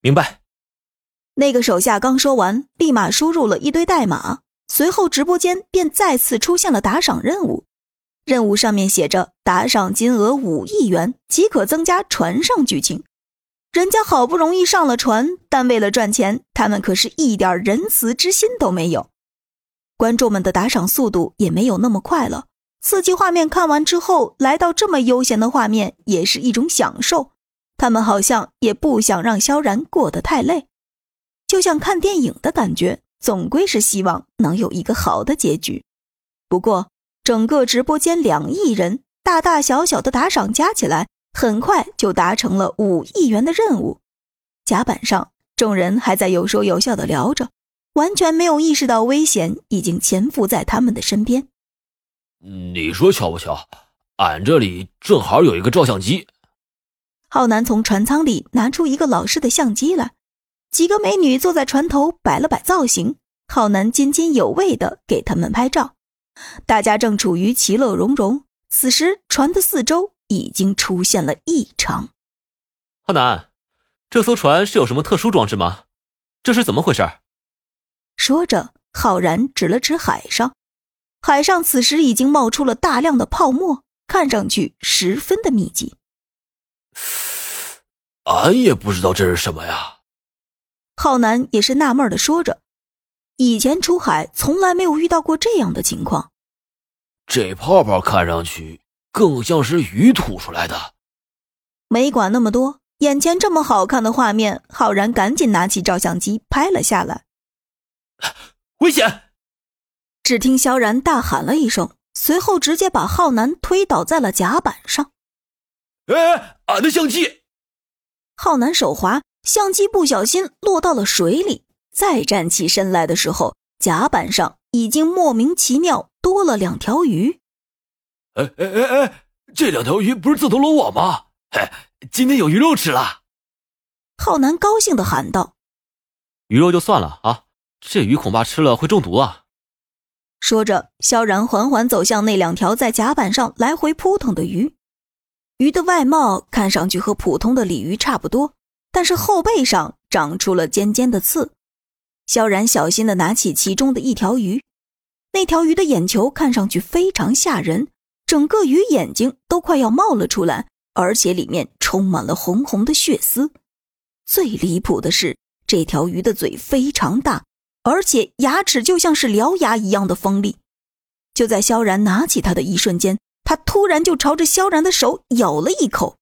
明白。那个手下刚说完，立马输入了一堆代码，随后直播间便再次出现了打赏任务。任务上面写着打赏金额五亿元即可增加船上剧情。人家好不容易上了船，但为了赚钱，他们可是一点仁慈之心都没有。观众们的打赏速度也没有那么快了。刺激画面看完之后，来到这么悠闲的画面也是一种享受。他们好像也不想让萧然过得太累，就像看电影的感觉，总归是希望能有一个好的结局。不过，整个直播间两亿人，大大小小的打赏加起来，很快就达成了五亿元的任务。甲板上，众人还在有说有笑的聊着，完全没有意识到危险已经潜伏在他们的身边。你说巧不巧？俺这里正好有一个照相机。浩南从船舱里拿出一个老式的相机来，几个美女坐在船头摆了摆造型，浩南津津有味地给他们拍照。大家正处于其乐融融，此时船的四周已经出现了异常。浩南，这艘船是有什么特殊装置吗？这是怎么回事？说着，浩然指了指海上。海上此时已经冒出了大量的泡沫，看上去十分的密集。俺也不知道这是什么呀。浩南也是纳闷的说着，以前出海从来没有遇到过这样的情况。这泡泡看上去更像是鱼吐出来的。没管那么多，眼前这么好看的画面，浩然赶紧拿起照相机拍了下来。危险！只听萧然大喊了一声，随后直接把浩南推倒在了甲板上。哎，俺的相机！浩南手滑，相机不小心落到了水里。再站起身来的时候，甲板上已经莫名其妙多了两条鱼。哎哎哎哎，这两条鱼不是自投罗网吗？嘿，今天有鱼肉吃了！浩南高兴的喊道：“鱼肉就算了啊，这鱼恐怕吃了会中毒啊！”说着，萧然缓缓走向那两条在甲板上来回扑腾的鱼。鱼的外貌看上去和普通的鲤鱼差不多，但是后背上长出了尖尖的刺。萧然小心地拿起其中的一条鱼，那条鱼的眼球看上去非常吓人，整个鱼眼睛都快要冒了出来，而且里面充满了红红的血丝。最离谱的是，这条鱼的嘴非常大。而且牙齿就像是獠牙一样的锋利，就在萧然拿起它的一瞬间，他突然就朝着萧然的手咬了一口。